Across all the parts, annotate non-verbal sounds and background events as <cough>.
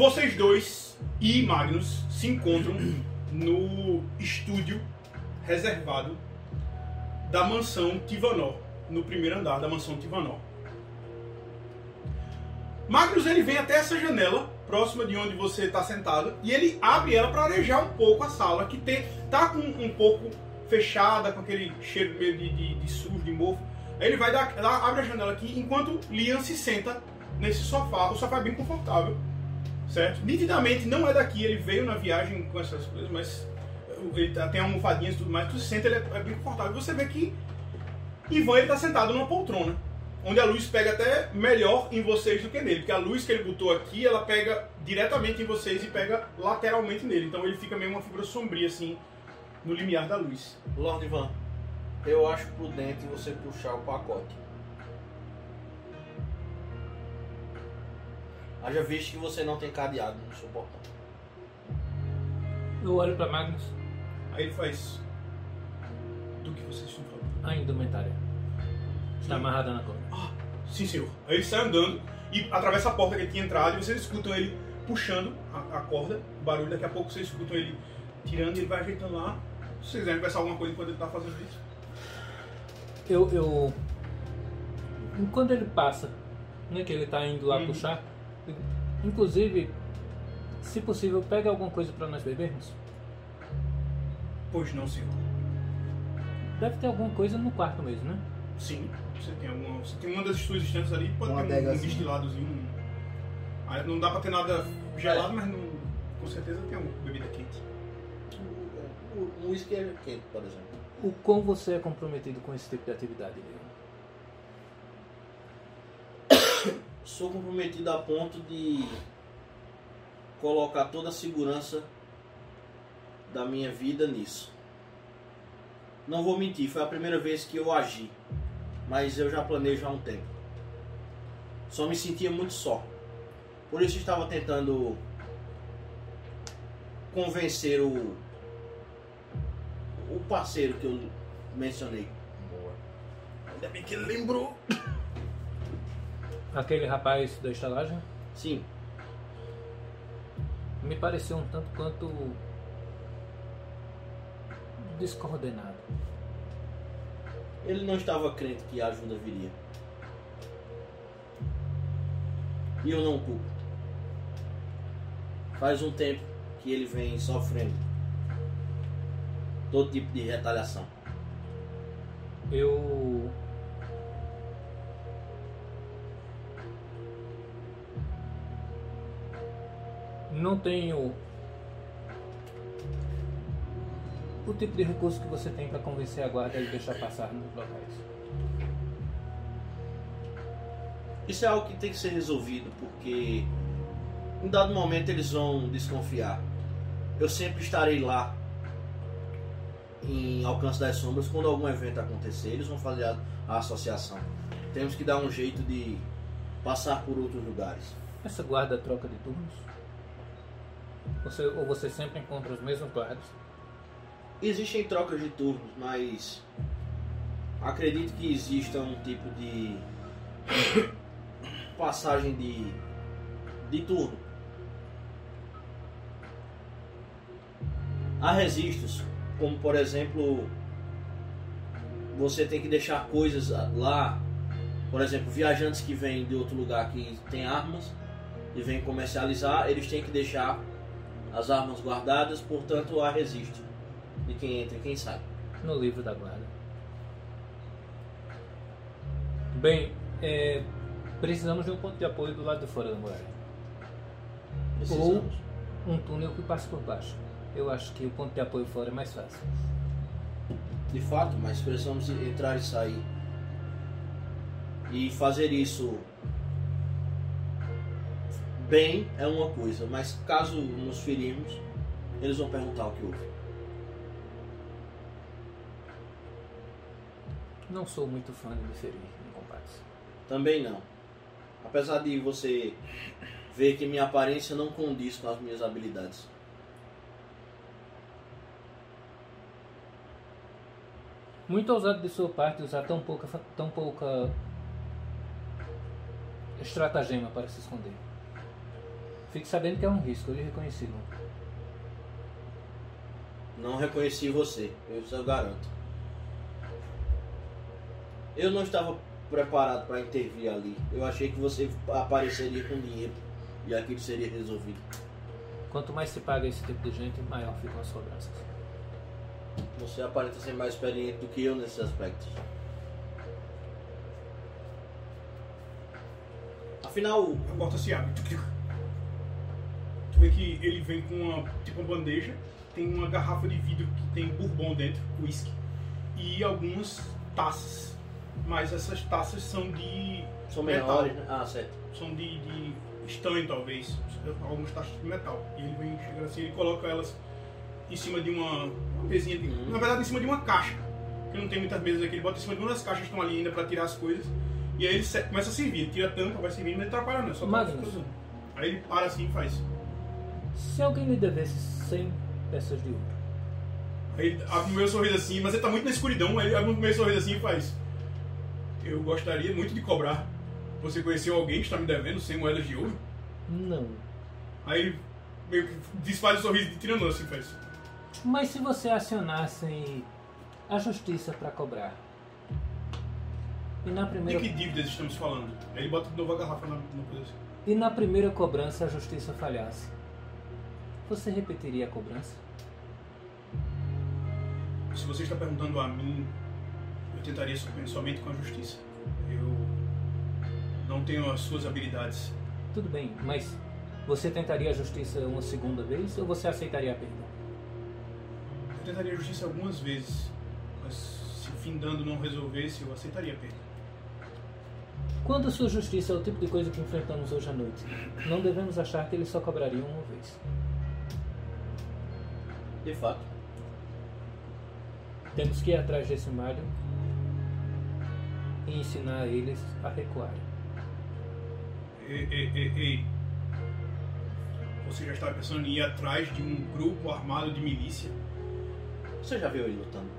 Vocês dois e Magnus se encontram no estúdio reservado da mansão Tivanor, no primeiro andar da mansão Tivanor. Magnus ele vem até essa janela próxima de onde você está sentado e ele abre ela para arejar um pouco a sala que tem tá com um pouco fechada com aquele cheiro meio de, de, de sujo, de mofo. Aí ele vai dar, abre a janela aqui enquanto Liam se senta nesse sofá. O sofá é bem confortável, certo? Nitidamente não é daqui, ele veio na viagem com essas coisas, mas ele tá- tem almofadinhas e tudo mais. Tu se senta, ele é, é bem confortável. Você vê que Ivan ele tá sentado numa poltrona, onde a luz pega até melhor em vocês do que nele, porque a luz que ele botou aqui, ela pega diretamente em vocês e pega lateralmente nele. Então ele fica meio uma figura sombria assim no limiar da luz. Lord Ivan, eu acho prudente você puxar o pacote. Haja visto que você não tem cadeado no seu portão. Eu olho pra Magnus, Aí ele faz do que vocês estão falando. a indumentária. Está amarrada na corda. Ah, sim, senhor. Aí ele sai andando e atravessa a porta que ele tinha entrado e vocês escutam ele puxando a, a corda, o barulho. Daqui a pouco vocês escutam ele tirando e ele vai ajeitando lá. Se vocês quiserem conversar alguma coisa enquanto ele tá fazendo isso. Eu, eu. Enquanto ele passa, né, que ele tá indo lá Uhum. puxar, inclusive, se possível, pega alguma coisa pra nós bebermos. Pois não, senhor. Deve ter alguma coisa no quarto mesmo, né? Sim, você tem alguma. Você tem uma das suas estantes ali, pode Uma ter um, um adegazinha. destiladozinho. um- Aí não dá pra ter nada gelado, mas não, com certeza tem uma bebida quente. O um whisky é quente, por exemplo. O quão você é comprometido com esse tipo de atividade, Leon? Sou comprometido a ponto de colocar toda a segurança da minha vida nisso. Não vou mentir, foi a primeira vez que eu agi, mas eu já planejo há um tempo. Só me sentia muito só. Por isso estava tentando convencer o o parceiro que eu mencionei. Ainda bem que ele lembrou. <laughs> Aquele rapaz da estalagem Sim, me pareceu um tanto quanto descoordenado. Ele não estava crente que a ajuda viria. E eu não o culpo. Faz um tempo que ele vem sofrendo todo tipo de retaliação. Eu. Não tenho o tipo de recurso que você tem para convencer a guarda e deixar passar nos locais. Isso é algo que tem que ser resolvido porque em dado momento eles vão desconfiar. Eu sempre estarei lá em Alcance das Sombras quando algum evento acontecer. Eles vão fazer a, a associação. Temos que dar um jeito de passar por outros lugares. Essa guarda troca de turnos? Você, ou você sempre encontra os mesmos guardas? Existem trocas de turnos, mas acredito que exista um tipo de <coughs> passagem de, de turno. Há registros, como por exemplo, você tem que deixar coisas lá, por exemplo, viajantes que vêm de outro lugar que tem armas e vêm comercializar, eles têm que deixar as armas guardadas, portanto há registro de quem entra e quem sai. No livro da guarda. Bem, é, precisamos de um ponto de apoio do lado de fora da muralha. Precisamos. Um túnel que passe por baixo. Eu acho que o ponto de apoio fora é mais fácil. De fato, mas precisamos entrar e sair. E fazer isso bem é uma coisa, mas caso nos ferirmos, eles vão perguntar o que houve. Não sou muito fã de me ferir em combates. Também não. Apesar de você ver que minha aparência não condiz com as minhas habilidades. Muito ousado de sua parte usar tão pouca, tão pouca estratagema para se esconder. Fique sabendo que é um risco, eu lhe reconheci, não. Não reconheci você, eu isso eu garanto. Eu não estava preparado para intervir ali. Eu achei que você apareceria com dinheiro e aquilo seria resolvido. Quanto mais se paga esse tipo de gente, maior ficam as cobranças. Você aparenta ser mais experiente do que eu nesses aspectos. Afinal, A porta se abre. Tu vê que ele vem com uma, tipo uma bandeja, tem uma garrafa de vidro que tem bourbon dentro, whisky, e algumas taças. Mas essas taças são de são metal. menores, né? Ah, certo. São de, de estanho, talvez. Algumas taças de metal. E ele vem chegando assim, ele coloca elas em cima de uma, uma mesinha, de, Uhum. na verdade em cima de uma caixa. Porque não tem muitas mesas aqui, ele bota em cima de uma das caixas que estão ali ainda pra tirar as coisas. E aí ele se- começa a servir, ele tira a tampa, vai servindo, não atrapalha não, é só tá. Aí ele para assim e faz. Se alguém lhe devesse 100 peças de ouro, Aí ele abre o meu sorriso assim, mas ele tá muito na escuridão, aí ele abre o meu sorriso assim e faz. Eu gostaria muito de cobrar. Você conheceu alguém que está me devendo 100 moedas de ouro? não. Aí ele meio que desfaz o sorriso de tirando assim faz. Mas se você acionasse a justiça para cobrar, e na De primeira que dívidas estamos falando? Aí ele bota de novo a garrafa na, na coisa assim. e na primeira cobrança a justiça falhasse, você repetiria a cobrança? Se você está perguntando a mim, eu tentaria so- somente com a justiça. Eu não tenho as suas habilidades. Tudo bem, mas você tentaria a justiça uma segunda vez ou você aceitaria a perda? Eu tentaria a justiça algumas vezes, mas se findando não resolvesse, eu aceitaria a perda. Quando sua justiça é o tipo de coisa que enfrentamos hoje à noite, não devemos achar que eles só cobrariam uma vez. De fato. Temos que ir atrás desse malho e ensinar eles a recuarem. Ei, ei, ei, ei. Você já estava pensando em ir atrás de um grupo armado de milícia? Você já viu ele lutando?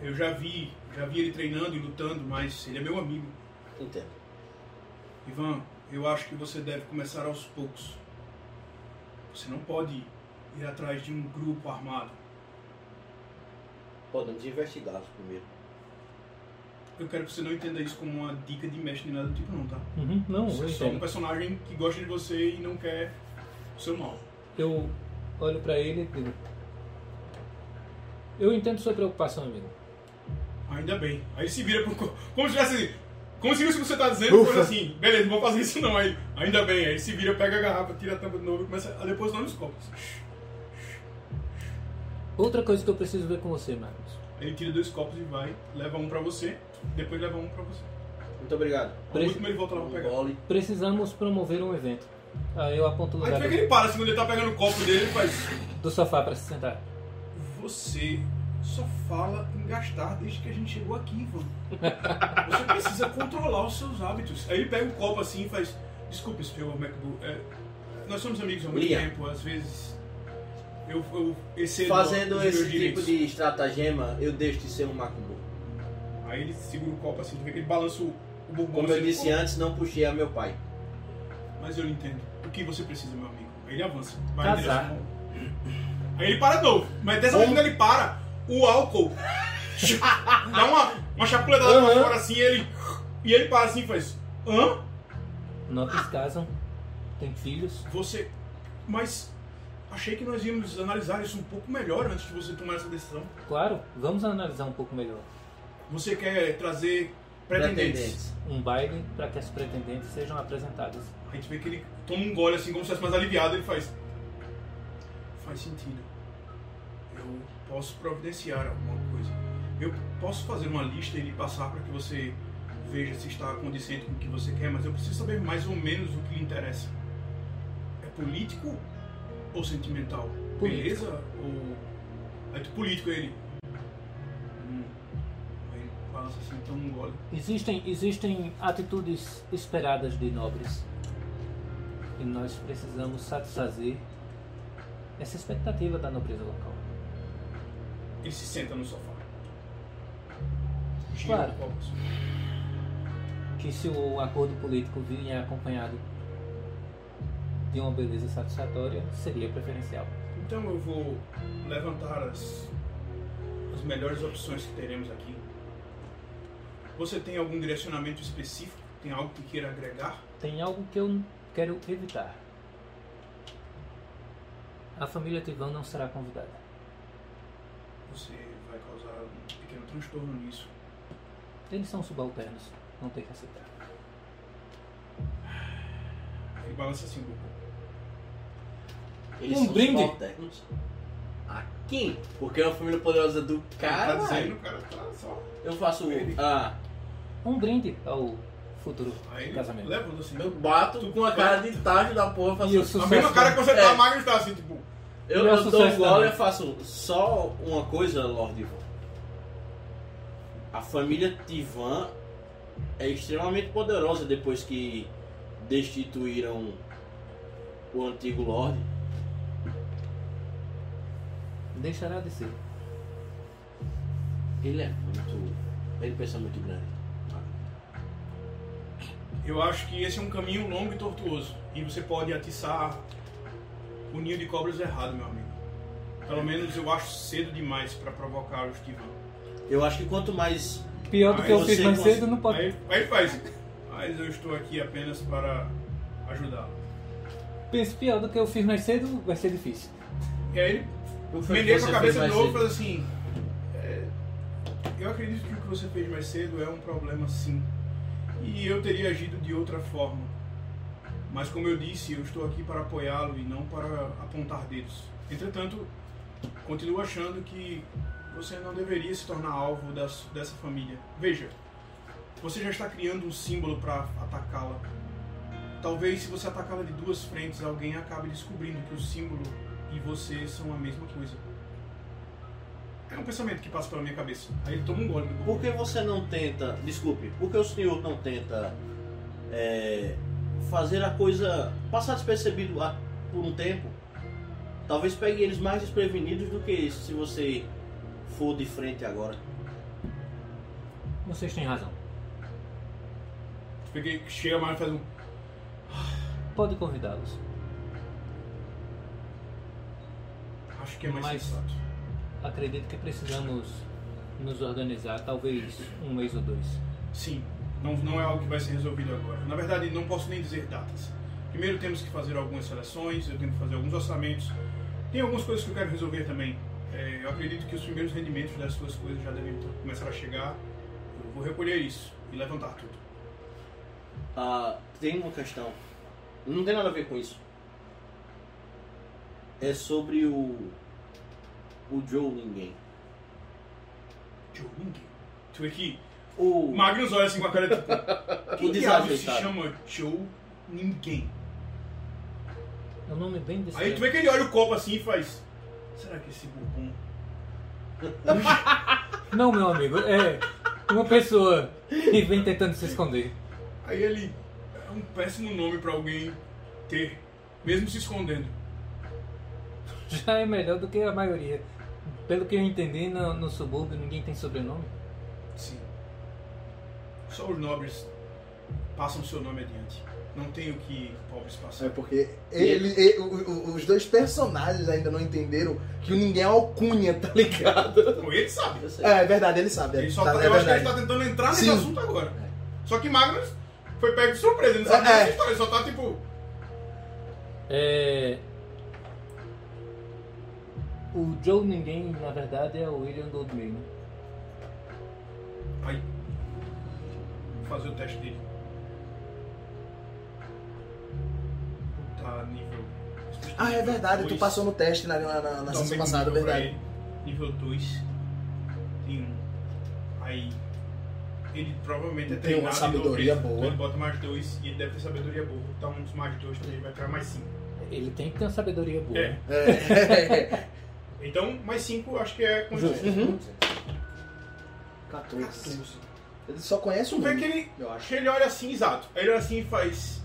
Eu já vi, já vi ele treinando e lutando, mas ele é meu amigo. Entendo. Ivan, eu acho que você deve começar aos poucos. Você não pode ir atrás de um grupo armado. Podemos investigá-los primeiro. Eu quero que você não entenda isso como uma dica de mestre nem nada do tipo, não, tá? Uhum, não, Você eu é só um personagem que gosta de você e não quer o seu mal. Eu olho pra ele e digo: Eu entendo sua preocupação, amigo. Ainda bem. Aí se vira pro. co- Como se tivesse. Como se isso que você tá dizendo fosse assim, beleza, não vou fazer isso não. Aí, ainda bem, aí se vira, pega a garrafa, tira a tampa de novo e começa a depositar nos copos. Outra coisa que eu preciso ver com você. Aí ele tira dois copos e vai, leva um pra você, depois leva um pra você. Muito obrigado. O Preci- último ele volta lá pra Um pegar. gole. Precisamos promover um evento. Aí eu aponto o Aí lugar que do, ele para, assim, quando ele tá pegando o copo dele, ele faz. do sofá pra se sentar. Você só fala em gastar desde que a gente chegou aqui, Ivan. Você precisa controlar os seus hábitos. Aí ele pega o copo assim e faz. Desculpe, senhor MacBook. É, nós somos amigos há muito Liam. tempo, às vezes. Eu, eu excedo Fazendo esse tipo direitos. de estratagema, eu deixo de ser um macumbo. Aí ele segura o copo assim, ele balança o, o bourbon. Como eu disse antes, não puxei a meu pai. Mas eu lhe entendo. O que você precisa, meu amigo? Aí ele avança. Vai em Casar. Aí ele para de novo. Mas dessa vez quando ele para, o álcool <laughs> dá uma, uma chapuletada pra Aham. fora assim e ele. E ele para assim e faz. Hã? Notas casam, tem filhos. Você. Mas. Achei que nós íamos analisar isso um pouco melhor antes de você tomar essa decisão. Claro, vamos analisar um pouco melhor. Você quer trazer pretendentes. Um baile para que as pretendentes sejam apresentadas. A gente vê que ele toma um gole assim, como se fosse mais aliviado, ele faz. Faz sentido. Eu posso providenciar alguma coisa. Eu posso fazer uma lista e lhe passar para que você veja se está condizente com o que você quer, mas eu preciso saber mais ou menos o que lhe interessa. É político ou sentimental? Político. Beleza? Ou. Aí tu político ele. Hum. Aí assim, toma um gole. Existem, existem atitudes esperadas de nobres. E nós precisamos satisfazer essa expectativa da nobreza local. Ele se senta no sofá. Gira Claro. assim. Que se o acordo político vier acompanhado de uma beleza satisfatória seria preferencial. Então eu vou levantar as, as melhores opções que teremos aqui. Você tem algum direcionamento específico? Tem algo que queira agregar? Tem algo que eu quero evitar. A família Tivan não será convidada. Você vai causar um pequeno transtorno nisso. Eles são subalternos, não tem que aceitar. Ele balança assim um pouco. Eles Um são brinde. A quem? Porque é uma família poderosa do Cara, tá dizendo, o cara tá só. Eu faço ah, Um brinde ao futuro Aí casamento. leva assim. eu bato com a cara de tacho da porra, faço E o A sucesso mesma cara que você tá É. magro está assim, tipo. Eu, E o eu dou um gole e faço só uma coisa, Lord Ivan. A família Tivan é extremamente poderosa depois que destituíram o antigo Lord. Deixará de ser. Ele é muito. Ele pensa muito grande. Eu acho que esse é um caminho longo e tortuoso. E você pode atiçar o ninho de cobras errado, meu amigo. Pelo menos eu acho cedo demais para provocar o Steven. Eu acho que quanto mais. Pior do que eu fiz mais cons- cedo, não pode. Aí, aí faz. Mas eu estou aqui apenas para ajudá-lo. Pense pior do que eu fiz mais cedo, vai ser difícil. E aí Menei com a cabeça de novo e faz assim. é, eu acredito que o que você fez mais cedo é um problema sim. E eu teria agido de outra forma. Mas como eu disse, eu estou aqui para apoiá-lo e não para apontar dedos. Entretanto, continuo achando que você não deveria se tornar alvo das- dessa família. Veja, você já está criando um símbolo para atacá-la. Talvez se você atacá-la de duas frentes, alguém acabe descobrindo que o símbolo e você são a mesma coisa. É um pensamento que passa pela minha cabeça. Aí ele toma um gole do Por que você não tenta. Desculpe, por que o senhor não tenta é, fazer a coisa passar despercebido lá por um tempo? Talvez pegue eles mais desprevenidos do que se você for de frente agora. Vocês têm razão. Peguei, chega mais e faz um. Pode convidá-los. Acho que é mais Mas- sensato. Acredito que precisamos nos organizar, talvez um mês ou dois. Sim, não, não é algo que vai ser resolvido agora. Na verdade, não posso nem dizer datas. Primeiro temos que fazer algumas seleções, eu tenho que fazer alguns orçamentos. Tem algumas coisas que eu quero resolver também. É, eu acredito que os primeiros rendimentos das suas coisas já devem começar a chegar. Eu vou recolher isso e levantar tudo. Ah, tem uma questão. Não tem nada a ver com isso. É sobre o. O Joe Ninguém. Joe Ninguém. Tu vê que O. Magnus olha assim com a cara tipo. <laughs> Que O diabo se desajeitado. chama Joe Ninguém? É um nome bem Aí discreto. tu vê que ele olha o copo assim e faz. Será que esse bourbon <laughs> Não, meu amigo, é uma pessoa que vem tentando se esconder. Aí ele é um péssimo nome pra alguém ter, mesmo se escondendo. Já é melhor do que a maioria. Pelo que eu entendi, no, no subúrbio ninguém tem sobrenome. Sim. Só os nobres passam seu nome adiante. Não tem o que pobres É passam. porque ele, ele- os dois personagens ainda não entenderam que o ninguém é alcunha, tá ligado? Ele sabe. Eu sei. É, é verdade, ele sabe. Ele só tá- tá- é eu acho que ele verdade. tá tentando entrar nesse Sim. assunto agora. Só que Magnus foi pego de surpresa, ele não sabe É, dessa é. história, ele só tá tipo. É. O Joe Ninguém, na verdade, é o William Goldman. né? Aí. Vou fazer o teste dele. Tá nível. Ah, é verdade, tu Dois. passou no teste na, na, na, na sessão passada, é verdade. Nível 2. Tem um. Aí. Ele provavelmente é Tem uma sabedoria nobreza, boa. Então ele bota mais 2 e ele deve ter sabedoria boa. Vou botar uns mais 2 também, ele vai tirar mais 5. Ele tem que ter uma sabedoria boa. É. É. <laughs> Então, mais 5 acho que é condições. Uhum. 14. Ele só conhece o Tu vê nome, que ele, eu acho. que ele olha assim, exato. Aí ele olha assim e faz.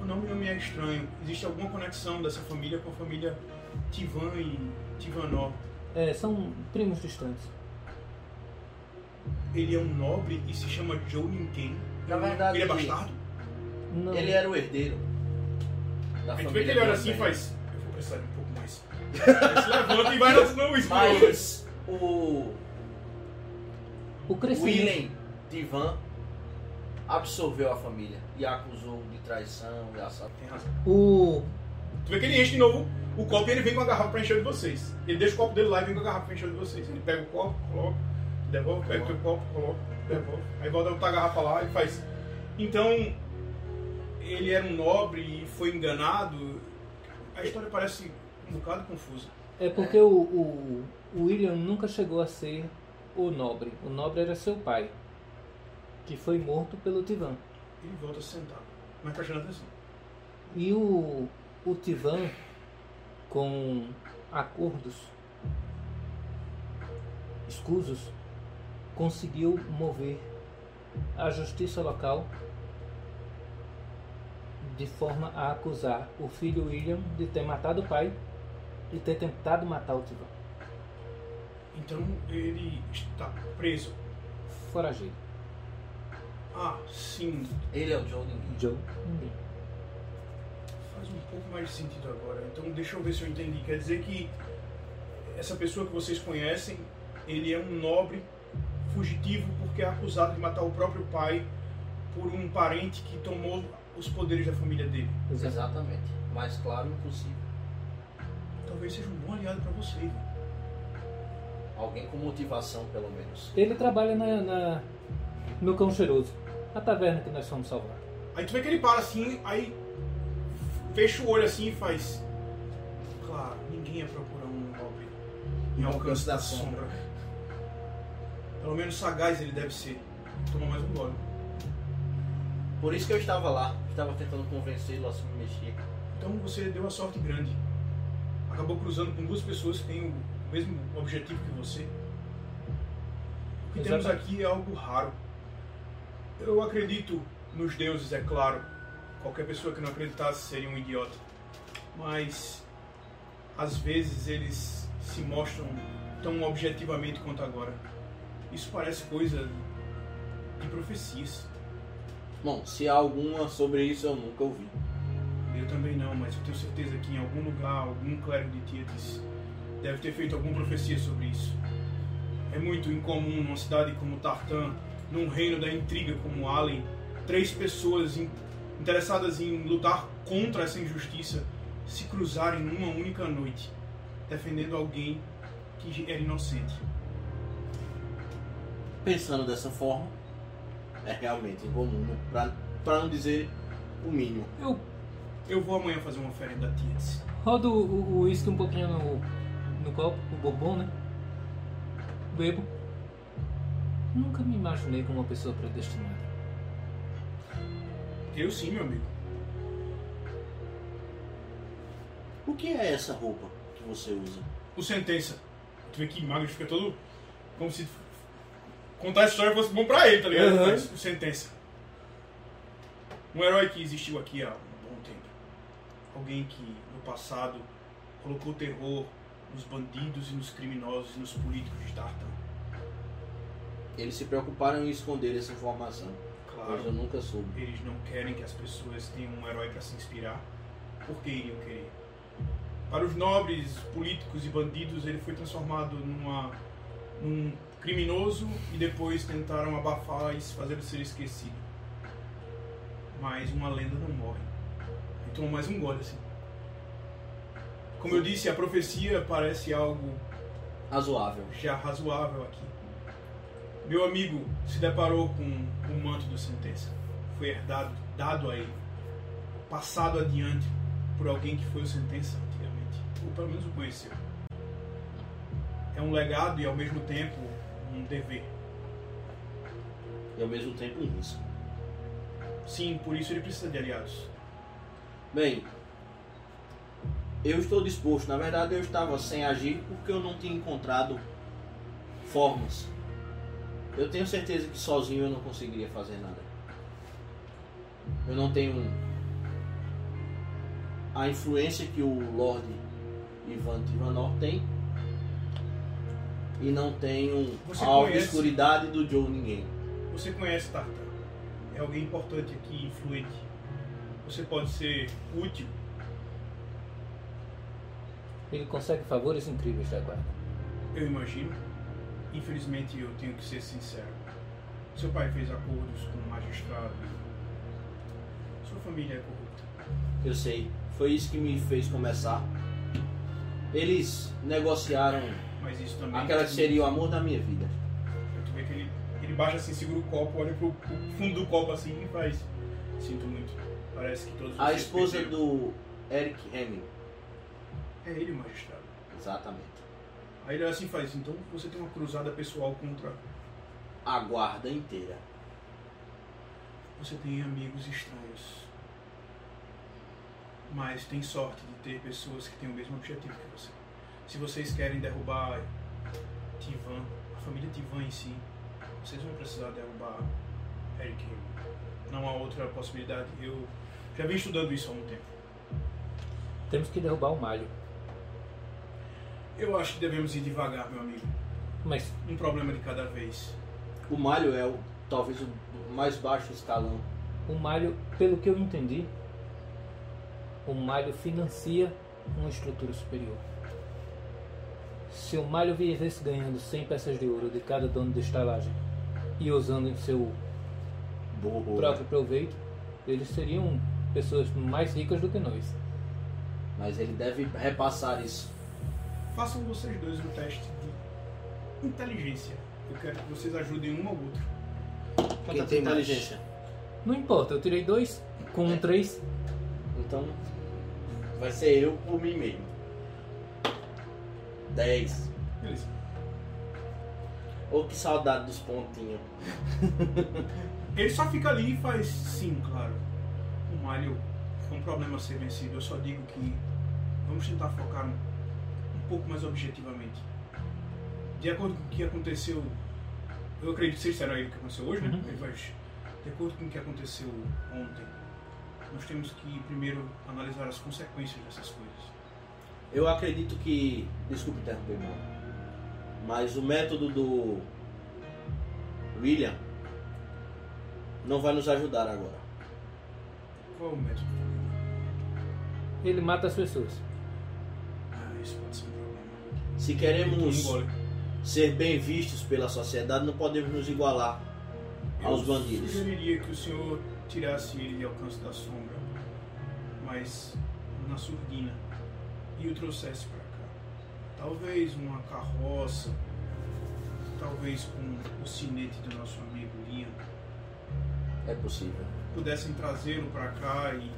O nome não me é estranho. Existe alguma conexão dessa família com a família Tivan e Tivanó. É, são primos distantes. Ele é um nobre e se chama Joe Ninguém. Na verdade, Ele é bastardo? Não, Ele era o herdeiro. da A gente vê que ele olha assim e faz. Eu vou precisar de um pouco mais. Ele se levanta e vai no escuro. Mas o O crescimento. Willem Divan absorveu a família e a acusou de traição e assalto. Tem razão. O. Tu vê que ele enche de novo o copo e ele vem com a garrafa pra encher de vocês. Ele deixa o copo dele lá e vem com a garrafa pra encher de vocês. Ele pega o copo, coloca, devolve, pega o teu copo, coloca, devolve. Aí volta a botar a garrafa lá e faz. Então, ele era um nobre e foi enganado. A história parece um bocado confusa. É porque o, o, o William nunca chegou a ser o nobre. O nobre era seu pai, que foi morto pelo Tivan. Ele volta a se sentar, mas prestando atenção. E o, o Tivan, com acordos escusos, conseguiu mover a justiça local de forma a acusar o filho William de ter matado o pai e ter tentado matar o Tivan. Então ele está preso. Foragido. Ah, sim, Ele é o Joe Ninguém. Joe. Ninguém. Faz um pouco mais de sentido agora. Então deixa eu ver se eu entendi. Quer dizer que essa pessoa que vocês conhecem, ele é um nobre fugitivo porque é acusado de matar o próprio pai por um parente que tomou os poderes da família dele. Exatamente. Mais claro impossível. Talvez seja um bom aliado para você. Ivan. Alguém com motivação, pelo menos. Ele trabalha na, na- no Cão Cheiroso, a taverna que nós fomos salvar. Aí tu vê que ele para assim, aí fecha o olho assim e faz. Claro, ninguém ia procurar um nobre em alcance da sombra. Pelo menos sagaz ele deve ser. Toma mais um gole. Por isso que eu estava lá. Estava tentando convencê-lo a se mexer. Então você deu uma sorte grande. Acabou cruzando com duas pessoas que têm o mesmo objetivo que você. O que temos Exatamente. aqui é algo raro. Eu acredito nos deuses, é claro. Qualquer pessoa que não acreditasse seria um idiota. Mas às vezes eles se mostram tão objetivamente quanto agora. Isso parece coisa de profecias. Bom, se há alguma sobre isso eu nunca ouvi. Eu também não, mas eu tenho certeza que em algum lugar, algum clérigo de Tietes deve ter feito alguma profecia sobre isso. É muito incomum numa cidade como Tartan, num reino da intriga como Allen, três pessoas in- interessadas em lutar contra essa injustiça se cruzarem numa única noite, defendendo alguém que era inocente. Pensando dessa forma, é realmente incomum, né? pra, pra não dizer o mínimo. Eu Eu vou amanhã fazer uma oferenda a Tietes. rodo o uísque um pouquinho no, no copo, o bourbon, né? Bebo. Nunca me imaginei como uma pessoa predestinada. Eu sim, meu amigo. O que é essa roupa que você usa? o Sentença. Tu vê que Magnus fica todo. Como se contar a história fosse bom pra ele, tá ligado? Uhum. Mas Sentença. Um herói que existiu aqui há um bom tempo. Alguém que no passado colocou terror nos bandidos e nos criminosos e nos políticos de Tartan. Eles se preocuparam em esconder essa informação, Claro, mas eu nunca soube. eles não querem que as pessoas tenham um herói pra se inspirar. Por que iriam querer? Para os nobres, políticos e bandidos, ele foi transformado numa, num criminoso e depois tentaram abafar e fazer ele ser esquecido. Mas uma lenda não morre. Ele tomou mais um gole assim. Como eu disse, a profecia parece algo Razoável. já razoável aqui. Meu amigo se deparou com o manto da sentença. Foi herdado, dado a ele, passado adiante por alguém que foi o sentença antigamente, ou pelo menos o conheceu. É um legado e ao mesmo tempo um dever. E ao mesmo tempo um risco. Sim, por isso ele precisa de aliados. Bem, eu estou disposto. Na verdade, eu estava sem agir porque eu não tinha encontrado formas. Eu tenho certeza que sozinho eu não conseguiria fazer nada. Eu não tenho a influência que o Lord Ivan Tivanor tem. E não tenho Você a conhece- obscuridade do Joe Ninguém. Você conhece Tartan. É alguém importante aqui, influente. Você pode ser útil Ele consegue favores incríveis da guarda. Eu imagino. Infelizmente, eu tenho que ser sincero. Seu pai fez acordos com o magistrado. Sua família é corrupta. Eu sei. Foi isso que me fez começar. Eles negociaram Mas isso também. aquela que seria o amor da minha vida. Tu vê que ele, ele baixa assim, segura o copo, olha pro, pro fundo do copo assim e faz. Sinto muito. Parece que todos A esposa perderam. do Eric Hemming. É ele o magistrado. Exatamente. Aí ele assim faz, então você tem uma cruzada pessoal contra. A guarda inteira. Você tem amigos estranhos. Mas tem sorte de ter pessoas que têm o mesmo objetivo que você. Se vocês querem derrubar Tivan, a família Tivan em si, vocês vão precisar derrubar Eric Hill. Não há outra possibilidade. Eu já vim estudando isso há um tempo. Temos que derrubar o malho. Eu acho que devemos ir devagar, meu amigo. Mas Um problema de cada vez. O Malho é o, talvez o mais baixo escalão. o malho, pelo que eu entendi, o malho financia uma estrutura superior. Se o malho viesse ganhando 100 peças de ouro de cada dono de estalagem e usando em seu Boa. próprio proveito, eles seriam pessoas mais ricas do que nós. Mas ele deve repassar isso. Façam vocês dois um teste de inteligência. Eu quero que vocês ajudem um ao outro. Quem tem inteligência? Não importa, eu tirei dois com um três. Então vai ser eu por mim mesmo. 10. Beleza. Ou que saudade dos pontinhos. <laughs> Ele só fica ali e faz sim, claro. O Mario é um problema a ser vencido. Eu só digo que vamos tentar focar um, um pouco mais objetivamente. De acordo com o que aconteceu, eu acredito que disseram aí o que aconteceu hoje, né? Uhum. Faz, de acordo com o que aconteceu ontem, nós temos que primeiro analisar as consequências dessas coisas. Eu acredito que. Desculpe interromper, mano. Mas o método do William não vai nos ajudar agora. Qual o método? Ele mata as pessoas. Ah, isso pode ser um problema. Se queremos ser bem vistos pela sociedade, não podemos nos igualar aos Eu bandidos. sugeriria que o senhor tirasse ele de alcance da sombra, mas na surdina, e o trouxesse para cá. Talvez uma carroça, talvez com o sinete do nosso amigo Liam, É possível. pudessem trazê-lo para cá e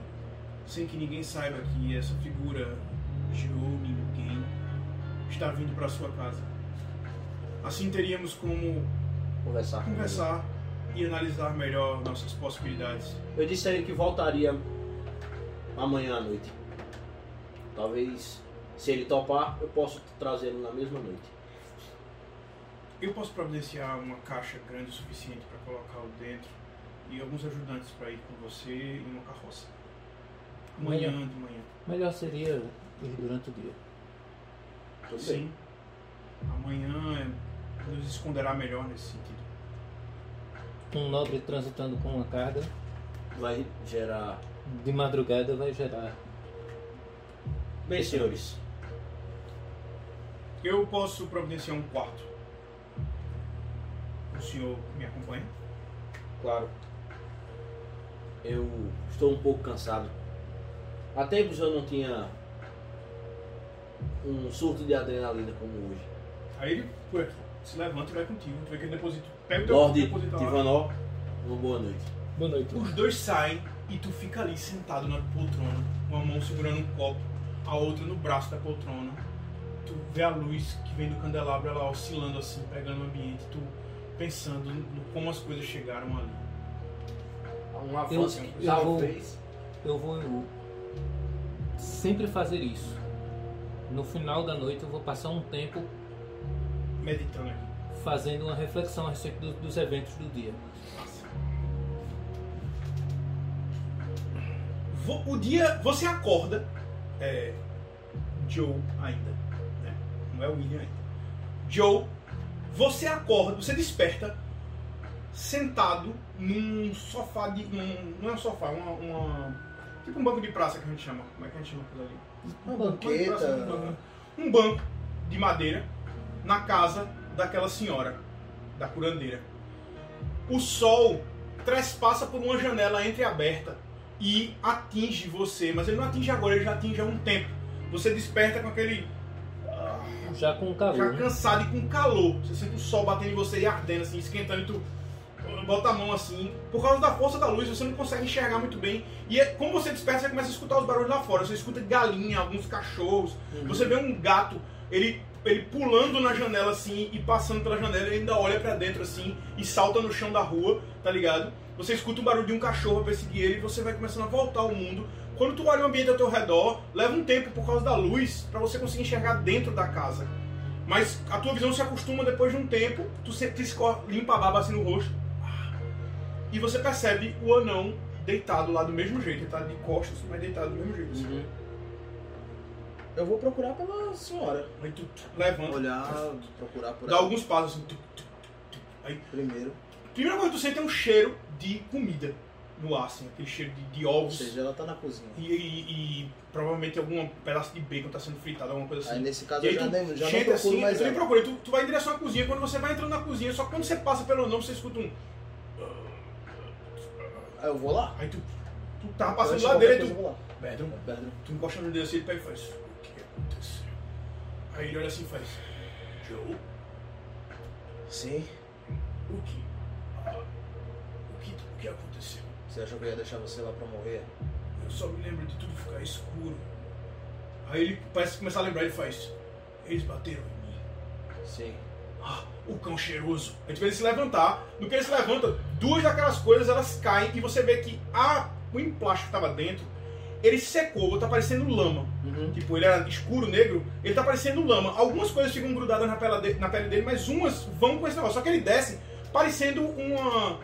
sem que ninguém saiba que essa figura girou ninguém está vindo para sua casa. Assim teríamos como Conversar conversar e analisar melhor nossas possibilidades. Eu disse a ele que voltaria amanhã à noite. Talvez, se ele topar, eu posso trazê-lo na mesma noite. Eu posso providenciar uma caixa grande o suficiente para colocá-lo dentro e alguns ajudantes para ir com você em uma carroça. Amanhã de manhã. Melhor seria ir durante o dia. Tudo Sim. Amanhã é- nos esconderá melhor nesse sentido. Um nobre transitando com uma carga, bem. Vai gerar. de madrugada vai gerar. Bem, senhores, Eu posso providenciar um quarto. O senhor me acompanha? claro. Eu estou um pouco cansado. Há tempos eu não tinha um surto de adrenalina como hoje. Aí ele se levanta e vai contigo. Tu vê que ele deposita. Pega o teu Lorde. Tivanó, uma boa noite. Boa noite. Os dois saem e tu fica ali sentado na poltrona, uma mão segurando um copo, a outra no braço da poltrona. Tu vê a luz que vem do candelabro ela oscilando assim, pegando o ambiente, tu pensando no como as coisas chegaram ali. Um Eu- avanço que eu vou- talvez. Eu vou sempre fazer isso. No final da noite eu vou passar um tempo Meditando aqui. fazendo uma reflexão a respeito do- dos eventos do dia. O dia, você acorda, é, Joe ainda, né? não é o William ainda. Joe, você acorda, você desperta sentado num sofá de, num, não é um sofá, uma, uma- tipo um banco de praça que a gente chama. Como é que a gente chama aquilo ali? Uma Banco de praça, banqueta. um banco- um banco de madeira na casa daquela senhora, da curandeira. O sol trespassa por uma janela entreaberta e atinge você, mas ele não atinge agora, ele já atinge há um tempo. Você desperta com aquele Já com calor. já né? cansado e com calor. Você sente o sol batendo em você e ardendo, assim, esquentando e tu uh, bota a mão assim. Por causa da força da luz, você não consegue enxergar muito bem. E é, como você desperta, você começa a escutar os barulhos lá fora. Você escuta galinha, alguns cachorros. Você vê um gato, ele, ele pulando na janela assim e passando pela janela, ele ainda olha pra dentro assim e salta no chão da rua, tá ligado? Você escuta o barulho de um cachorro pra perseguir ele e você vai começando a voltar ao mundo. Quando tu olha o ambiente ao teu redor, leva um tempo por causa da luz pra você conseguir enxergar dentro da casa. Mas a tua visão se acostuma depois de um tempo, tu limpa a baba assim no rosto. E você percebe o anão deitado lá do mesmo jeito. Ele tá de costas, mas deitado do mesmo jeito. assim. Uhum. Eu vou procurar pela senhora. Aí tu tu levanta, Olhar, procurar por dá ela alguns passos assim. tu, tu, tu. Aí, primeiro. Primeira coisa que tu sente é um cheiro de comida no ar, assim, aquele cheiro de, de Ou ovos. seja, ela tá na cozinha. E, e- e provavelmente algum pedaço de bacon tá sendo fritado, alguma coisa Aí assim. nesse caso E eu aí já, nem, já não procuro assim, mais tu nem procura, tu, tu vai em direção à cozinha, quando você vai entrando na cozinha, só que quando você passa pelo anão, você escuta um. Aí eu vou lá. Aí tu, tu tava Eu passando lá dele e tu. Bedroom, Bedroom. tu encosta no dedo assim, ele pega e faz. O que aconteceu? Aí ele olha assim e faz. Joe? Sim. O que? O que? Que aconteceu? Você achou que eu ia deixar você lá pra morrer? Eu só me lembro de tudo ficar escuro. Aí ele parece começar a lembrar, ele faz. Eles bateram em mim. Sim. Ah, o cão cheiroso. A gente vê ele se levantar. No que ele se levanta, duas daquelas coisas elas caem e você vê que a, o emplástico que estava dentro, ele secou, tá parecendo lama. Uhum. Tipo, ele era escuro, negro, ele tá parecendo lama. Algumas coisas ficam grudadas na de- na pele dele, mas umas vão com esse negócio. Só que ele desce parecendo uma.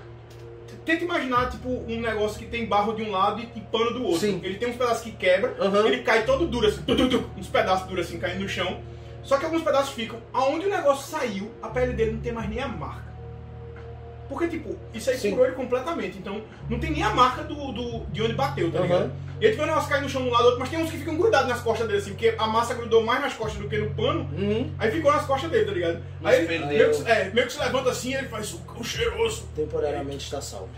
Tenta imaginar, tipo, um negócio que tem barro de um lado e, e pano do outro. Sim. Ele tem uns pedaços que quebra, Aham. ele cai todo duro, assim, tu, tu, tu, uns pedaços duros assim caindo no chão. Só que alguns pedaços ficam. Aonde o negócio saiu, a pele dele não tem mais nem a marca. Porque, tipo, isso aí Sim. curou ele completamente. Então, não tem nem a marca do, do, de onde bateu, tá Aham. ligado? E aí tu vê o negócio cair no chão de um lado do outro, mas tem uns que ficam grudados nas costas dele, assim, porque a massa grudou mais nas costas do que no pano, Uhum. aí ficou nas costas dele, tá ligado? Mas aí ele meio que, é, meio que se levanta assim e ele faz o cheiroso. Temporariamente está salvo.